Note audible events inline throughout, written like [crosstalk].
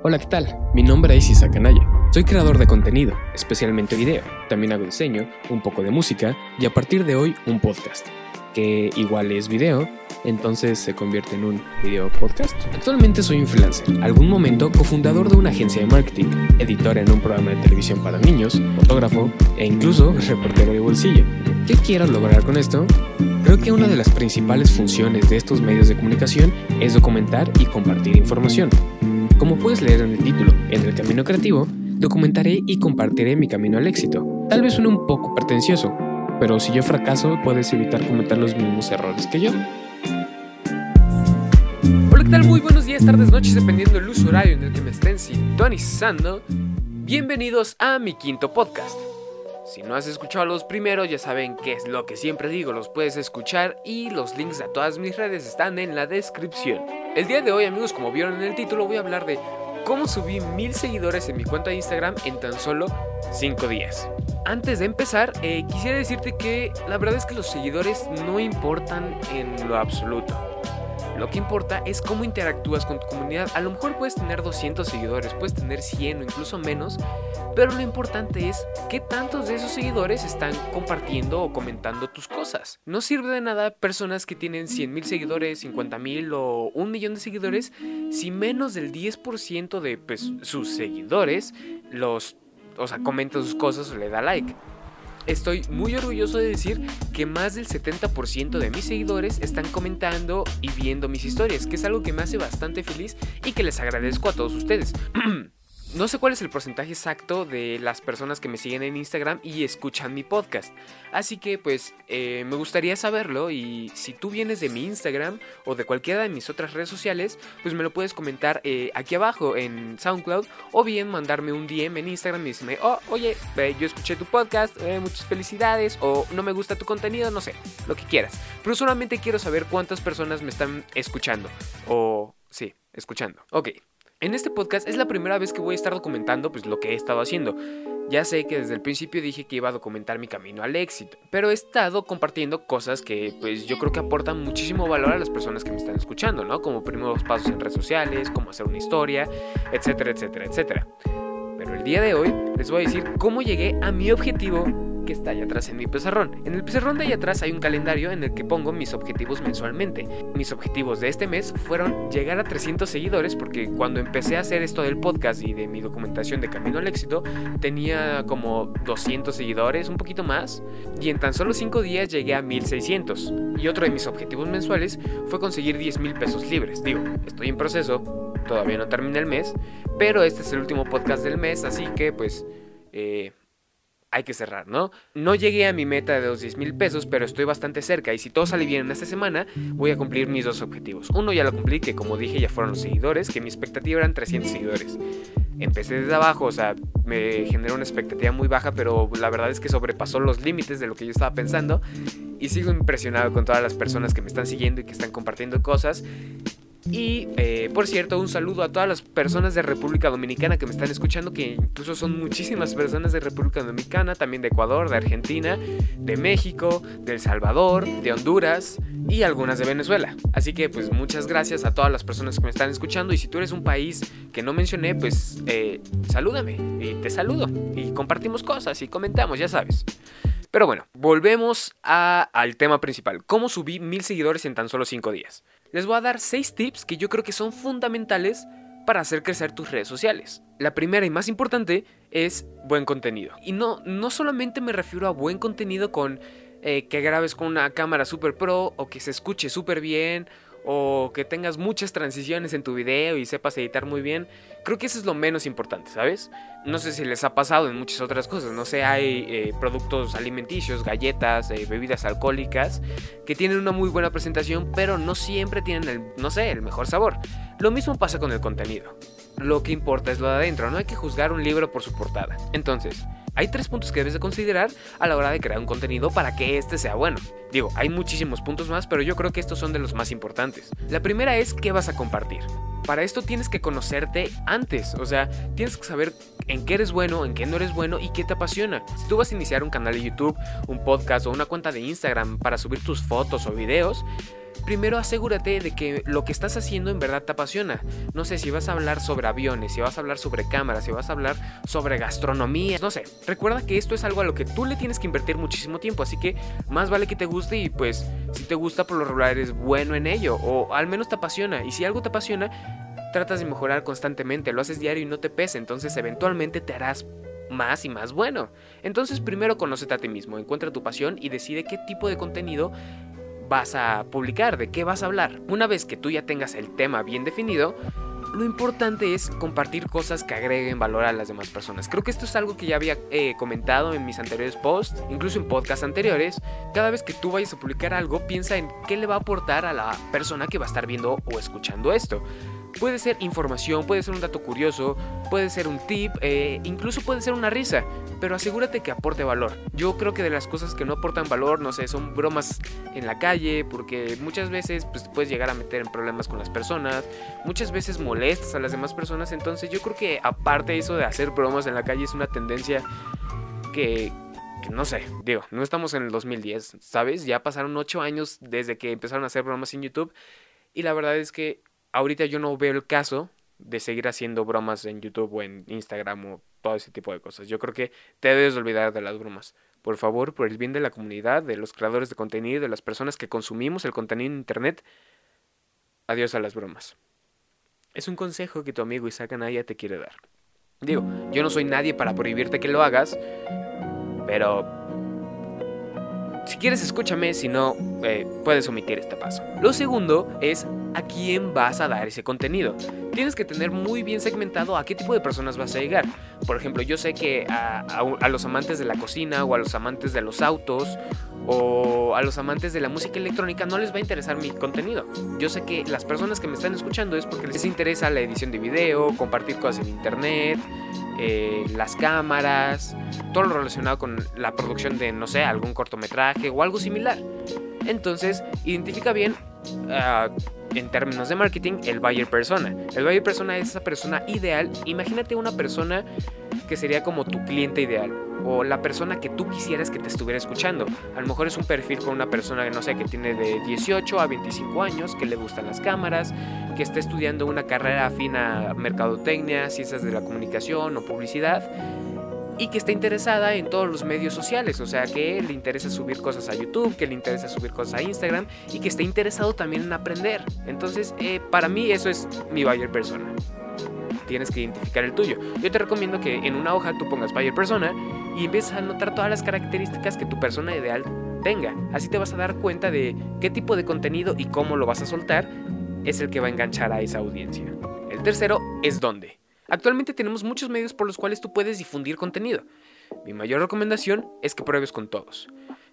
Hola, ¿qué tal? Mi nombre es Isaac Anaya. Soy creador de contenido, especialmente video. También hago diseño, un poco de música y a partir de hoy un podcast, que igual es video, entonces se convierte en un video podcast. Actualmente soy un freelancer, algún momento cofundador de una agencia de marketing, editor en un programa de televisión para niños, fotógrafo e incluso reportero de bolsillo. ¿Qué quiero lograr con esto? Creo que una de las principales funciones de estos medios de comunicación es documentar y compartir información. Como puedes leer en el título, En el camino creativo, documentaré y compartiré mi camino al éxito. Tal vez suene un poco pretencioso, pero si yo fracaso, puedes evitar cometer los mismos errores que yo. Hola, ¿qué tal? Muy buenos días, tardes, noches, dependiendo del uso horario en el que me estén sintonizando. Bienvenidos a mi quinto podcast. Si no has escuchado los primeros, ya saben qué es lo que siempre digo, los puedes escuchar y los links a todas mis redes están en la descripción. El día de hoy, amigos, como vieron en el título, voy a hablar de cómo subí mil seguidores en mi cuenta de Instagram en tan solo 5 días. Antes de empezar, eh, quisiera decirte que la verdad es que los seguidores no importan en lo absoluto. Lo que importa es cómo interactúas con tu comunidad. A lo mejor puedes tener 200 seguidores, puedes tener 100 o incluso menos, pero lo importante es qué tantos de esos seguidores están compartiendo o comentando tus cosas. No sirve de nada personas que tienen 100 mil seguidores, 50 mil o un millón de seguidores si menos del 10% de pues, sus seguidores los, o sea, comenta sus cosas o le da like. Estoy muy orgulloso de decir que más del 70% de mis seguidores están comentando y viendo mis historias, que es algo que me hace bastante feliz y que les agradezco a todos ustedes. [clears throat] No sé cuál es el porcentaje exacto de las personas que me siguen en Instagram y escuchan mi podcast. Así que pues eh, me gustaría saberlo y si tú vienes de mi Instagram o de cualquiera de mis otras redes sociales, pues me lo puedes comentar eh, aquí abajo en SoundCloud o bien mandarme un DM en Instagram y decirme, oh, oye, yo escuché tu podcast, eh, muchas felicidades o no me gusta tu contenido, no sé, lo que quieras. Pero solamente quiero saber cuántas personas me están escuchando o sí, escuchando. Ok. En este podcast es la primera vez que voy a estar documentando pues lo que he estado haciendo. Ya sé que desde el principio dije que iba a documentar mi camino al éxito, pero he estado compartiendo cosas que pues yo creo que aportan muchísimo valor a las personas que me están escuchando, ¿no? Como primeros pasos en redes sociales, cómo hacer una historia, etcétera, etcétera, etcétera. Pero el día de hoy les voy a decir cómo llegué a mi objetivo que está allá atrás en mi pizarrón. En el pizarrón de allá atrás hay un calendario en el que pongo mis objetivos mensualmente. Mis objetivos de este mes fueron llegar a 300 seguidores porque cuando empecé a hacer esto del podcast y de mi documentación de Camino al Éxito tenía como 200 seguidores, un poquito más, y en tan solo 5 días llegué a 1600. Y otro de mis objetivos mensuales fue conseguir 10 mil pesos libres. Digo, estoy en proceso, todavía no termina el mes, pero este es el último podcast del mes, así que pues... Eh, hay que cerrar, ¿no? No llegué a mi meta de los 10 mil pesos, pero estoy bastante cerca y si todo sale bien en esta semana, voy a cumplir mis dos objetivos. Uno ya lo cumplí, que como dije ya fueron los seguidores, que mi expectativa eran 300 seguidores. Empecé desde abajo, o sea, me generó una expectativa muy baja, pero la verdad es que sobrepasó los límites de lo que yo estaba pensando y sigo impresionado con todas las personas que me están siguiendo y que están compartiendo cosas y eh, por cierto, un saludo a todas las personas de República Dominicana que me están escuchando, que incluso son muchísimas personas de República Dominicana, también de Ecuador, de Argentina, de México, de El Salvador, de Honduras y algunas de Venezuela. Así que pues muchas gracias a todas las personas que me están escuchando y si tú eres un país que no mencioné, pues eh, salúdame y te saludo y compartimos cosas y comentamos, ya sabes. Pero bueno, volvemos al tema principal. ¿Cómo subí mil seguidores en tan solo 5 días? Les voy a dar 6 tips que yo creo que son fundamentales para hacer crecer tus redes sociales. La primera y más importante es buen contenido. Y no, no solamente me refiero a buen contenido con eh, que grabes con una cámara super pro o que se escuche súper bien o que tengas muchas transiciones en tu video y sepas editar muy bien, creo que eso es lo menos importante, ¿sabes? No sé si les ha pasado en muchas otras cosas, no sé, hay eh, productos alimenticios, galletas, eh, bebidas alcohólicas que tienen una muy buena presentación, pero no siempre tienen el, no sé, el mejor sabor. Lo mismo pasa con el contenido. Lo que importa es lo de adentro, no hay que juzgar un libro por su portada. Entonces, hay tres puntos que debes de considerar a la hora de crear un contenido para que este sea bueno. Digo, hay muchísimos puntos más, pero yo creo que estos son de los más importantes. La primera es qué vas a compartir. Para esto tienes que conocerte antes, o sea, tienes que saber en qué eres bueno, en qué no eres bueno y qué te apasiona. Si tú vas a iniciar un canal de YouTube, un podcast o una cuenta de Instagram para subir tus fotos o videos, primero asegúrate de que lo que estás haciendo en verdad te apasiona. No sé, si vas a hablar sobre aviones, si vas a hablar sobre cámaras, si vas a hablar sobre gastronomía, no sé. Recuerda que esto es algo a lo que tú le tienes que invertir muchísimo tiempo, así que más vale que te guste y pues si te gusta por lo regular eres bueno en ello o al menos te apasiona. Y si algo te apasiona, tratas de mejorar constantemente, lo haces diario y no te pesa, entonces eventualmente te harás más y más bueno. Entonces primero conócete a ti mismo, encuentra tu pasión y decide qué tipo de contenido vas a publicar, de qué vas a hablar. Una vez que tú ya tengas el tema bien definido, lo importante es compartir cosas que agreguen valor a las demás personas. Creo que esto es algo que ya había eh, comentado en mis anteriores posts, incluso en podcasts anteriores. Cada vez que tú vayas a publicar algo, piensa en qué le va a aportar a la persona que va a estar viendo o escuchando esto. Puede ser información, puede ser un dato curioso, puede ser un tip, eh, incluso puede ser una risa, pero asegúrate que aporte valor. Yo creo que de las cosas que no aportan valor, no sé, son bromas en la calle, porque muchas veces pues, puedes llegar a meter en problemas con las personas, muchas veces molestas a las demás personas, entonces yo creo que aparte eso de hacer bromas en la calle es una tendencia que, que no sé, digo, no estamos en el 2010, ¿sabes? Ya pasaron 8 años desde que empezaron a hacer bromas en YouTube y la verdad es que ahorita yo no veo el caso de seguir haciendo bromas en YouTube o en Instagram o todo ese tipo de cosas. Yo creo que te debes olvidar de las bromas. Por favor, por el bien de la comunidad, de los creadores de contenido, de las personas que consumimos el contenido en Internet, adiós a las bromas. Es un consejo que tu amigo Isaac Anaya te quiere dar. Digo, yo no soy nadie para prohibirte que lo hagas, pero si quieres escúchame, si no, eh, puedes omitir este paso. Lo segundo es a quién vas a dar ese contenido. Tienes que tener muy bien segmentado a qué tipo de personas vas a llegar. Por ejemplo, yo sé que a, los amantes de la cocina o a los amantes de los autos o a los amantes de la música electrónica no les va a interesar mi contenido. Yo sé que las personas que me están escuchando es porque les interesa la edición de video, compartir cosas en internet, eh, las cámaras, todo lo relacionado con la producción de, no sé, algún cortometraje o algo similar. Entonces, identifica bien ah, en términos de marketing el buyer persona. El buyer persona es esa persona ideal. Imagínate una persona que sería como tu cliente ideal o la persona que tú quisieras que te estuviera escuchando. A lo mejor es un perfil con una persona que no sé, que tiene de 18 a 25 años, que le gustan las cámaras, que está estudiando una carrera afina a mercadotecnia, ciencias de la comunicación o publicidad y que está interesada en todos los medios sociales, o sea, que le interesa subir cosas a YouTube, que le interesa subir cosas a Instagram y que está interesado también en aprender. Entonces, eh, para mí eso es mi buyer persona. Tienes que identificar el tuyo. Yo te recomiendo que en una hoja tú pongas buyer persona y empieces a notar todas las características que tu persona ideal tenga. Así te vas a dar cuenta de qué tipo de contenido y cómo lo vas a soltar es el que va a enganchar a esa audiencia. El tercero es dónde. Actualmente tenemos muchos medios por los cuales tú puedes difundir contenido. Mi mayor recomendación es que pruebes con todos.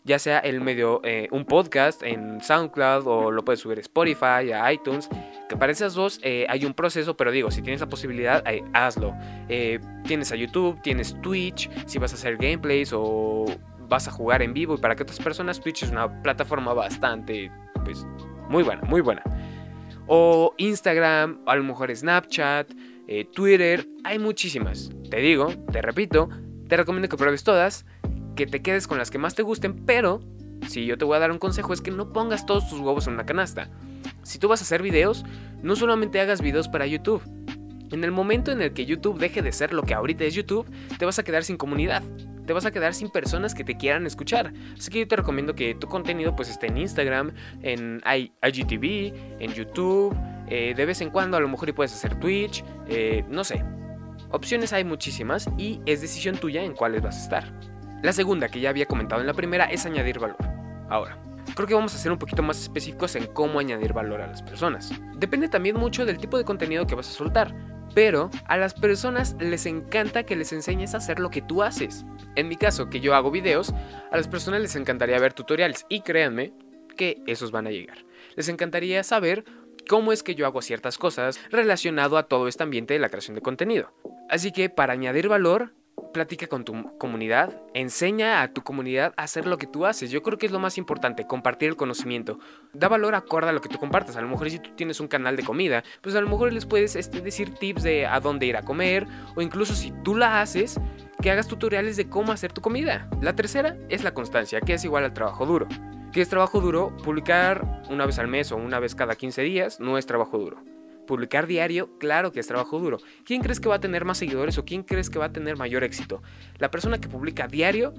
Ya sea el medio, eh, un podcast en SoundCloud o lo puedes subir a Spotify, a iTunes. Que para esas dos eh, hay un proceso, pero digo, si tienes la posibilidad, hazlo. Eh, tienes a YouTube, tienes Twitch, si vas a hacer gameplays o vas a jugar en vivo y para que otras personas, Twitch es una plataforma bastante, pues, muy buena, muy buena. O Instagram, a lo mejor Snapchat, Twitter, hay muchísimas. Te digo, te repito, te recomiendo que pruebes todas, que te quedes con las que más te gusten, pero si yo te voy a dar un consejo es que no pongas todos tus huevos en una canasta. Si tú vas a hacer videos, no solamente hagas videos para YouTube. En el momento en el que YouTube deje de ser lo que ahorita es YouTube, te vas a quedar sin comunidad te vas a quedar sin personas que te quieran escuchar. Así que yo te recomiendo que tu contenido pues esté en Instagram, en IGTV, en YouTube, eh, de vez en cuando a lo mejor y puedes hacer Twitch, eh, no sé. Opciones hay muchísimas y es decisión tuya en cuáles vas a estar. La segunda que ya había comentado en la primera es añadir valor. Ahora, creo que vamos a ser un poquito más específicos en cómo añadir valor a las personas. Depende también mucho del tipo de contenido que vas a soltar. Pero a las personas les encanta que les enseñes a hacer lo que tú haces. En mi caso, que yo hago videos, a las personas les encantaría ver tutoriales y créanme que esos van a llegar. Les encantaría saber cómo es que yo hago ciertas cosas relacionado a todo este ambiente de la creación de contenido. Así que para añadir valor, platica con tu comunidad, enseña a tu comunidad a hacer lo que tú haces. Yo creo que es lo más importante, compartir el conocimiento. Da valor acorde a lo que tú compartas. A lo mejor si tú tienes un canal de comida, pues a lo mejor les puedes este, decir tips de a dónde ir a comer o incluso si tú la haces, que hagas tutoriales de cómo hacer tu comida. La tercera es la constancia, que es igual al trabajo duro. ¿Qué es trabajo duro? Publicar una vez al mes o una vez cada 15 días no es trabajo duro. Publicar diario, claro que es trabajo duro. ¿Quién crees que va a tener más seguidores o quién crees que va a tener mayor éxito? ¿La persona que publica diario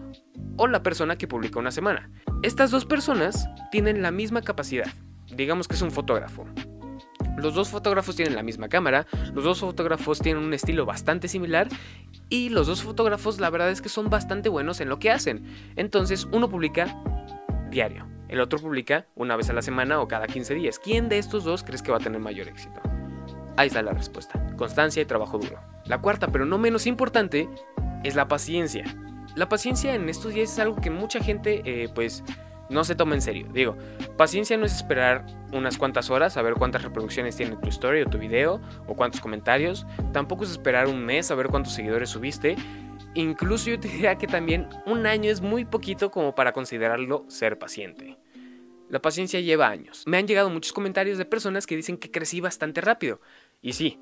o la persona que publica una semana? Estas dos personas tienen la misma capacidad. Digamos que es un fotógrafo. Los dos fotógrafos tienen la misma cámara, los dos fotógrafos tienen un estilo bastante similar y los dos fotógrafos la verdad es que son bastante buenos en lo que hacen. Entonces uno publica diario, el otro publica una vez a la semana o cada 15 días. ¿Quién de estos dos crees que va a tener mayor éxito? Ahí está la respuesta. Constancia y trabajo duro. La cuarta, pero no menos importante, es la paciencia. La paciencia en estos días es algo que mucha gente eh, pues no se toma en serio. Digo, paciencia no es esperar unas cuantas horas a ver cuántas reproducciones tiene tu story o tu video o cuántos comentarios. Tampoco es esperar un mes a ver cuántos seguidores subiste. Incluso yo te diría que también un año es muy poquito como para considerarlo ser paciente. La paciencia lleva años. Me han llegado muchos comentarios de personas que dicen que crecí bastante rápido. Y sí,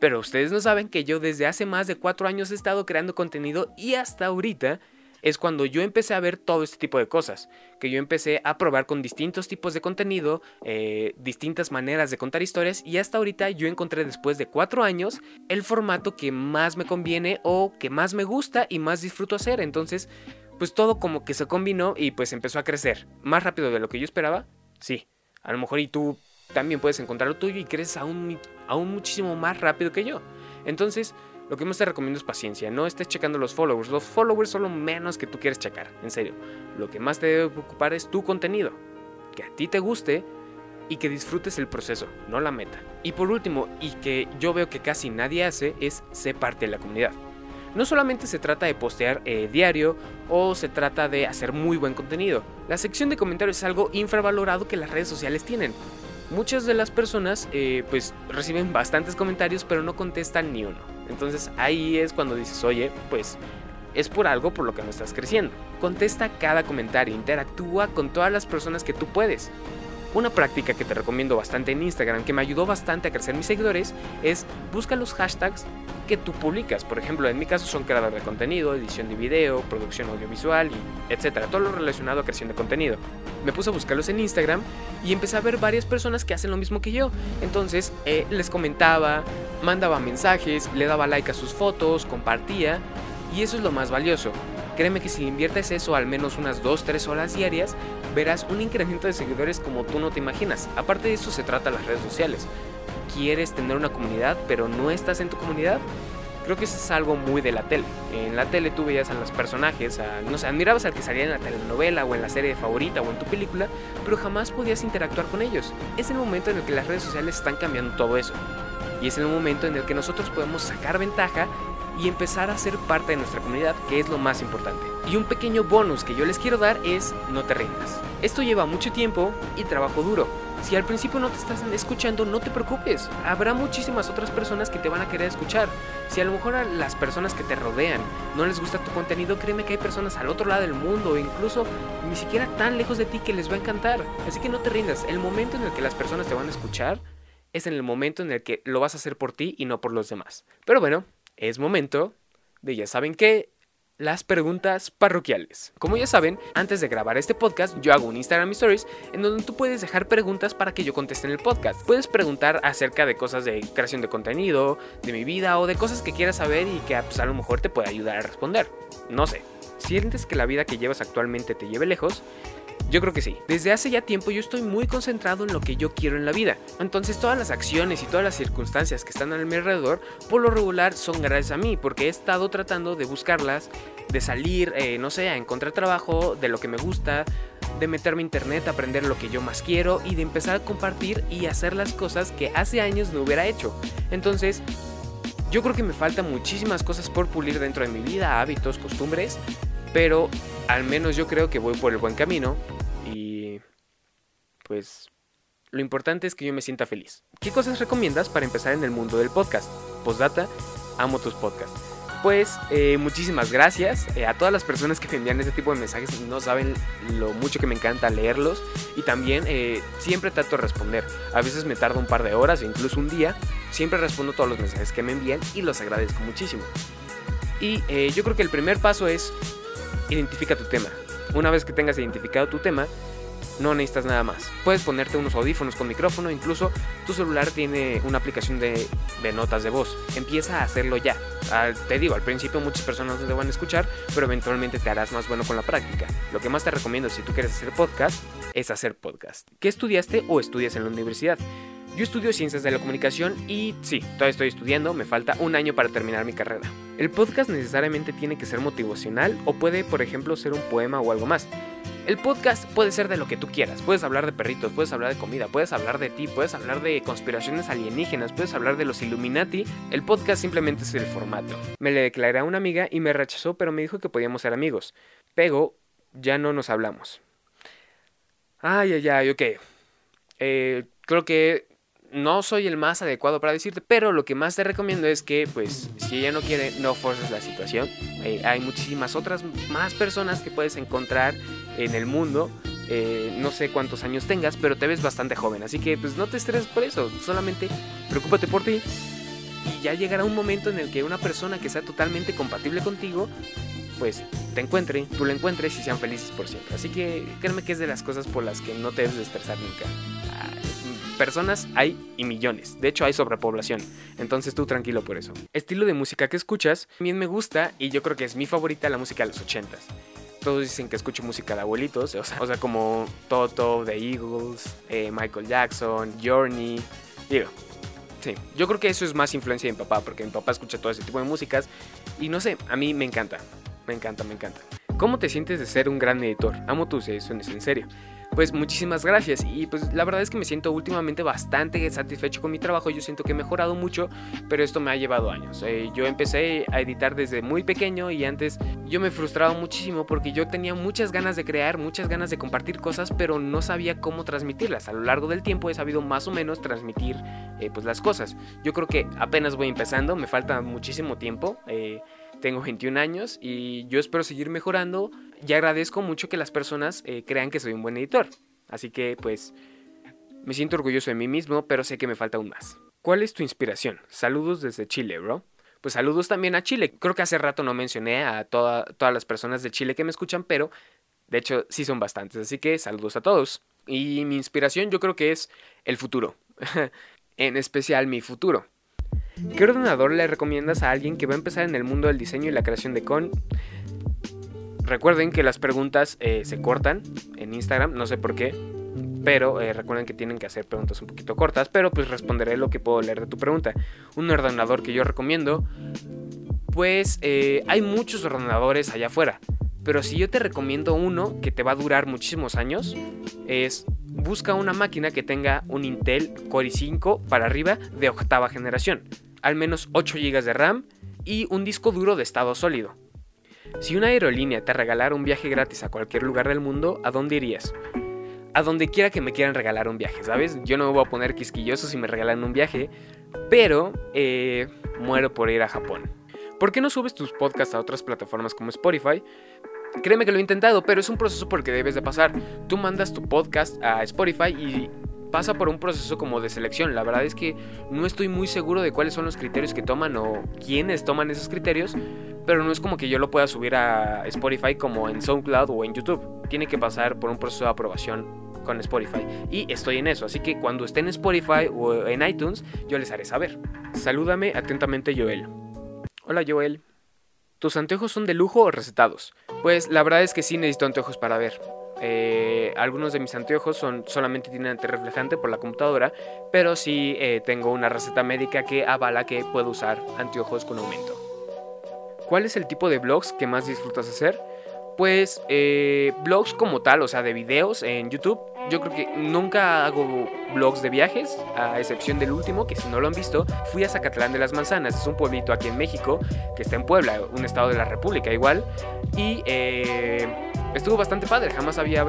pero ustedes no saben que yo desde hace más de 4 años he estado creando contenido y hasta ahorita es cuando yo empecé a ver todo este tipo de cosas, que yo empecé a probar con distintos tipos de contenido, eh, distintas maneras de contar historias y hasta ahorita yo encontré después de cuatro años el formato que más me conviene o que más me gusta y más disfruto hacer. Entonces, pues todo como que se combinó y pues empezó a crecer más rápido de lo que yo esperaba. Sí, a lo mejor y tú también puedes encontrar lo tuyo y creces aún, aún muchísimo más rápido que yo. Entonces, lo que más te recomiendo es paciencia, no estés checando los followers. Los followers son lo menos que tú quieres checar, en serio. Lo que más te debe preocupar es tu contenido, que a ti te guste y que disfrutes el proceso, no la meta. Y por último, y que yo veo que casi nadie hace, es ser parte de la comunidad. No solamente se trata de postear eh, diario o se trata de hacer muy buen contenido. La sección de comentarios es algo infravalorado que las redes sociales tienen. Muchas de las personas eh, pues reciben bastantes comentarios pero no contestan ni uno. Entonces ahí es cuando dices, oye, pues es por algo por lo que no estás creciendo. Contesta cada comentario, interactúa con todas las personas que tú puedes. Una práctica que te recomiendo bastante en Instagram, que me ayudó bastante a crecer mis seguidores, es busca los hashtags que tú publicas. Por ejemplo, en mi caso son creador de contenido, edición de video, producción audiovisual y etcétera, todo lo relacionado a creación de contenido. Me puse a buscarlos en Instagram y empecé a ver varias personas que hacen lo mismo que yo. Entonces eh, les comentaba, mandaba mensajes, le daba like a sus fotos, compartía y eso es lo más valioso. Créeme que si inviertes eso al menos unas 2-3 horas diarias, verás un incremento de seguidores como tú no te imaginas. Aparte de eso se trata las redes sociales. ¿Quieres tener una comunidad pero no estás en tu comunidad? Creo que eso es algo muy de la tele. En la tele tú veías a los personajes, no sé, admirabas al que salía en la telenovela o en la serie favorita o en tu película, pero jamás podías interactuar con ellos. Es el momento en el que las redes sociales están cambiando todo eso. Y es el momento en el que nosotros podemos sacar ventaja y empezar a ser parte de nuestra comunidad, que es lo más importante. Y un pequeño bonus que yo les quiero dar es no te rindas. Esto lleva mucho tiempo y trabajo duro. Si al principio no te estás escuchando, no te preocupes. Habrá muchísimas otras personas que te van a querer escuchar. Si a lo mejor a las personas que te rodean no les gusta tu contenido, créeme que hay personas al otro lado del mundo, incluso ni siquiera tan lejos de ti que les va a encantar. Así que no te rindas. El momento en el que las personas te van a escuchar es en el momento en el que lo vas a hacer por ti y no por los demás. Pero bueno, es momento de ya saben qué, las preguntas parroquiales. Como ya saben, antes de grabar este podcast, yo hago un Instagram Stories en donde tú puedes dejar preguntas para que yo conteste en el podcast. Puedes preguntar acerca de cosas de creación de contenido, de mi vida o de cosas que quieras saber y que pues, a lo mejor te pueda ayudar a responder. No sé. ¿Sientes que la vida que llevas actualmente te lleve lejos? Yo creo que sí. Desde hace ya tiempo yo estoy muy concentrado en lo que yo quiero en la vida. Entonces todas las acciones y todas las circunstancias que están a mi alrededor, por lo regular son gracias a mí, porque he estado tratando de buscarlas, de salir, eh, no sé, a encontrar trabajo de lo que me gusta, de meterme a internet, aprender lo que yo más quiero y de empezar a compartir y hacer las cosas que hace años no hubiera hecho. Entonces, yo creo que me faltan muchísimas cosas por pulir dentro de mi vida, hábitos, costumbres, pero al menos yo creo que voy por el buen camino y pues lo importante es que yo me sienta feliz. ¿Qué cosas recomiendas para empezar en el mundo del podcast? Postdata, amo tus podcasts. Pues eh, muchísimas gracias eh, a todas las personas que me envían este tipo de mensajes. No saben lo mucho que me encanta leerlos. Y también eh, siempre trato de responder. A veces me tarda un par de horas o incluso un día. Siempre respondo todos los mensajes que me envían y los agradezco muchísimo. Y yo creo que el primer paso es identifica tu tema. Una vez que tengas identificado tu tema, No necesitas nada más. Puedes ponerte unos audífonos con micrófono, incluso tu celular tiene una aplicación de, notas de voz. Empieza a hacerlo ya. te digo, al principio muchas personas no te van a escuchar, pero eventualmente te harás más bueno con la práctica. Lo que más te recomiendo si tú quieres hacer podcast es hacer podcast. ¿Qué estudiaste o estudias en la universidad? Yo estudio ciencias de la comunicación y sí, todavía estoy estudiando, me falta un año para terminar mi carrera. El podcast necesariamente tiene que ser motivacional o puede, por ejemplo, ser un poema o algo más. El podcast puede ser de lo que tú quieras. Puedes hablar de perritos, puedes hablar de comida, puedes hablar de ti, puedes hablar de conspiraciones alienígenas, puedes hablar de los Illuminati. El podcast simplemente es el formato. Me le declaré a una amiga y me rechazó, pero me dijo que podíamos ser amigos. Pero ya no nos hablamos. Ay, ay, ay, ok. Eh, creo que no soy el más adecuado para decirte, pero lo que más te recomiendo es que, pues, si ella no quiere, no forces la situación. Eh, hay muchísimas otras más personas que puedes encontrar en el mundo. Eh, no sé cuántos años tengas, pero te ves bastante joven. Así que, pues, no te estreses por eso. Solamente preocúpate por ti. Y ya llegará un momento en el que una persona que sea totalmente compatible contigo, pues, te encuentre, tú la encuentres y sean felices por siempre. Así que, créeme que es de las cosas por las que no te debes de estresar nunca personas hay y millones. De hecho, hay sobrepoblación. Entonces tú tranquilo por eso. Estilo de música que escuchas, también me gusta y yo creo que es mi favorita la música de los 80 Todos dicen que escucho música de abuelitos, o sea, o sea como Toto, The Eagles, eh, Michael Jackson, Journey. Digo, sí, yo creo que eso es más influencia de mi papá, porque mi papá escucha todo ese tipo de músicas y no sé, a mí me encanta, me encanta, me encanta. ¿Cómo te sientes de ser un gran editor? Amo tus ediciones, en serio pues muchísimas gracias. Y pues la verdad es que me siento últimamente bastante satisfecho con mi trabajo. Yo siento que he mejorado mucho, pero esto me ha llevado años. Eh, yo empecé a editar desde muy pequeño y antes yo me frustraba muchísimo porque yo tenía muchas ganas de crear, muchas ganas de compartir cosas, pero no sabía cómo transmitirlas. A lo largo del tiempo he sabido más o menos transmitir eh, pues las cosas. Yo creo que apenas voy empezando, me falta muchísimo tiempo. Eh, tengo 21 años y yo espero seguir mejorando y agradezco mucho que las personas eh, crean que soy un buen editor. Así que pues me siento orgulloso de mí mismo, pero sé que me falta aún más. ¿Cuál es tu inspiración? Saludos desde Chile, bro. Pues saludos también a Chile. Creo que hace rato no mencioné a todas las personas de Chile que me escuchan, pero de hecho sí son bastantes. Así que saludos a todos. Y mi inspiración yo creo que es el futuro. [laughs] en especial mi futuro. ¿Qué ordenador le recomiendas a alguien que va a empezar en el mundo del diseño y la creación de con? Recuerden que las preguntas eh, se cortan en Instagram, no sé por qué, pero eh, recuerden que tienen que hacer preguntas un poquito cortas, pero pues responderé lo que puedo leer de tu pregunta. Un ordenador que yo recomiendo, pues eh, hay muchos ordenadores allá afuera, pero si yo te recomiendo uno que te va a durar muchísimos años, es busca una máquina que tenga un Intel Core i5 para arriba de octava generación, al menos 8 GB de RAM y un disco duro de estado sólido. Si una aerolínea te regalara un viaje gratis a cualquier lugar del mundo, ¿a dónde irías? A donde quiera que me quieran regalar un viaje, ¿sabes? Yo no me voy a poner quisquilloso si me regalan un viaje, pero eh, muero por ir a Japón. ¿Por qué no subes tus podcasts a otras plataformas como Spotify? Créeme que lo he intentado, pero es un proceso por que debes de pasar. Tú mandas tu podcast a Spotify y pasa por un proceso como de selección. La verdad es que no estoy muy seguro de cuáles son los criterios que toman o quiénes toman esos criterios, pero no es como que yo lo pueda subir a Spotify como en SoundCloud o en YouTube. Tiene que pasar por un proceso de aprobación con Spotify. Y estoy en eso, así que cuando esté en Spotify o en iTunes, yo les haré saber. Salúdame atentamente Joel. Hola Joel. ¿Tus anteojos son de lujo o recetados? Pues la verdad es que sí necesito anteojos para ver. Eh, algunos de mis anteojos son, solamente tienen antirreflejante por la computadora, pero sí eh, tengo una receta médica que avala que puedo usar anteojos con aumento. ¿Cuál es el tipo de blogs que más disfrutas hacer? Pues eh, blogs como tal, o sea, de videos en YouTube. Yo creo que nunca hago blogs de viajes, a excepción del último, que si no lo han visto, fui a Zacatlán de las Manzanas, es un pueblito aquí en México, que está en Puebla, un estado de la República igual. Y eh, estuvo bastante padre, jamás había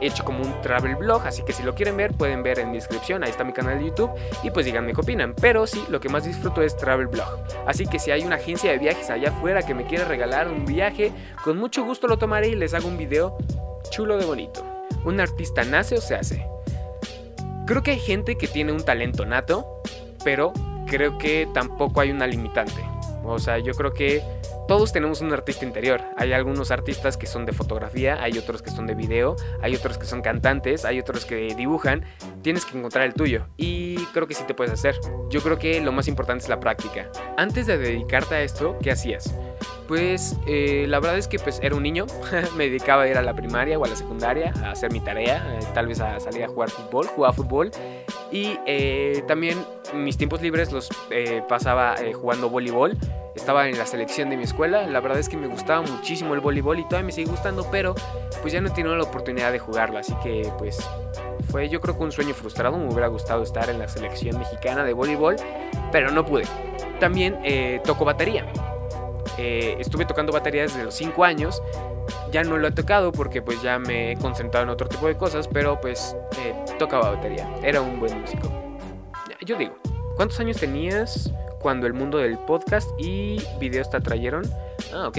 hecho como un travel blog, así que si lo quieren ver pueden ver en mi descripción, ahí está mi canal de YouTube y pues díganme qué opinan, pero sí, lo que más disfruto es travel blog, así que si hay una agencia de viajes allá afuera que me quiere regalar un viaje, con mucho gusto lo tomaré y les hago un video chulo de bonito. ¿Un artista nace o se hace? Creo que hay gente que tiene un talento nato, pero creo que tampoco hay una limitante. O sea, yo creo que todos tenemos un artista interior. Hay algunos artistas que son de fotografía, hay otros que son de video, hay otros que son cantantes, hay otros que dibujan. Tienes que encontrar el tuyo y creo que sí te puedes hacer. Yo creo que lo más importante es la práctica. Antes de dedicarte a esto, ¿qué hacías? Pues eh, la verdad es que pues era un niño, [laughs] me dedicaba a ir a la primaria o a la secundaria a hacer mi tarea, eh, tal vez a salir a jugar fútbol, jugaba fútbol y eh, también mis tiempos libres los pasaba jugando voleibol, estaba en la selección de mi escuela, la verdad es que me gustaba muchísimo el voleibol y todavía me sigue gustando, pero pues ya no he tenido la oportunidad de jugarlo, así que pues fue yo creo que un sueño frustrado, me hubiera gustado estar en la selección mexicana de voleibol, pero no pude. También toco batería. Eh, estuve tocando batería desde los 5 años. Ya no lo he tocado porque pues ya me he concentrado en otro tipo de cosas, pero pues eh, tocaba batería. Era un buen músico. Yo digo, ¿cuántos años tenías cuando el mundo del podcast y videos te atrayeron? Ah, ok.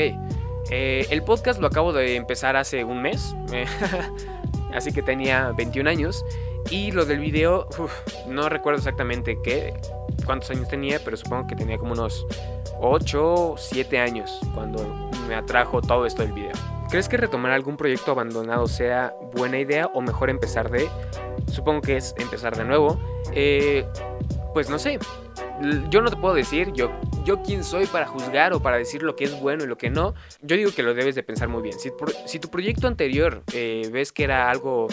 Eh, el podcast lo acabo de empezar hace un mes, [laughs] así que tenía 21 años. Y lo del video, no recuerdo exactamente qué, cuántos años tenía, pero supongo que tenía como unos 8 7 años cuando me atrajo todo esto del video. ¿Crees que retomar algún proyecto abandonado sea buena idea o mejor empezar de? Supongo que es empezar de nuevo. Eh, pues no sé. Yo no te puedo decir, yo, yo quién soy para juzgar o para decir lo que es bueno y lo que no. Yo digo que lo debes de pensar muy bien. Si, tu proyecto anterior eh, ves que era algo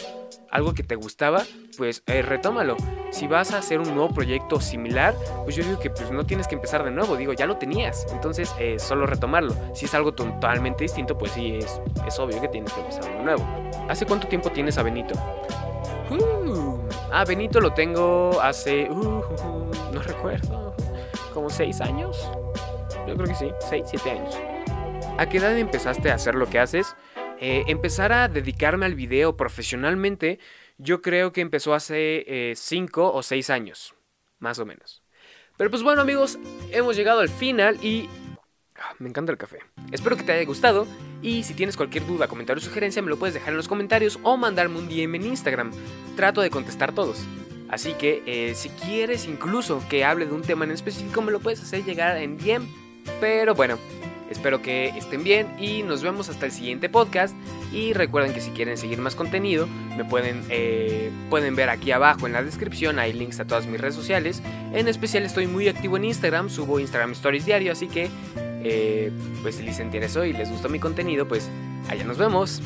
algo que te gustaba, pues eh, retómalo. Si vas a hacer un nuevo proyecto similar, pues yo digo que pues no tienes que empezar de nuevo, digo, ya lo tenías, entonces eh, solo retomarlo. Si es algo totalmente distinto, pues sí, es, es obvio que tienes que empezar de nuevo. ¿Hace cuánto tiempo tienes a Benito? Uh, ah, Benito lo tengo hace... Uh, no recuerdo. Como seis años. Yo creo que sí, seis, siete años. ¿A qué edad empezaste a hacer lo que haces? Eh, empezar a dedicarme al video profesionalmente, yo creo que empezó hace 5 eh, o 6 años, más o menos. Pero pues bueno amigos, hemos llegado al final y... Ah, me encanta el café. Espero que te haya gustado y si tienes cualquier duda, comentario o sugerencia me lo puedes dejar en los comentarios o mandarme un DM en Instagram. Trato de contestar todos. Así que eh, si quieres incluso que hable de un tema en específico me lo puedes hacer llegar en DM. Pero bueno, Espero que estén bien y nos vemos hasta el siguiente podcast. Y recuerden que si quieren seguir más contenido, me pueden, eh, pueden ver aquí abajo en la descripción. Hay links a todas mis redes sociales. En especial estoy muy activo en Instagram, subo Instagram Stories diario, así que eh, pues si les interesó y les gustó mi contenido, pues allá nos vemos.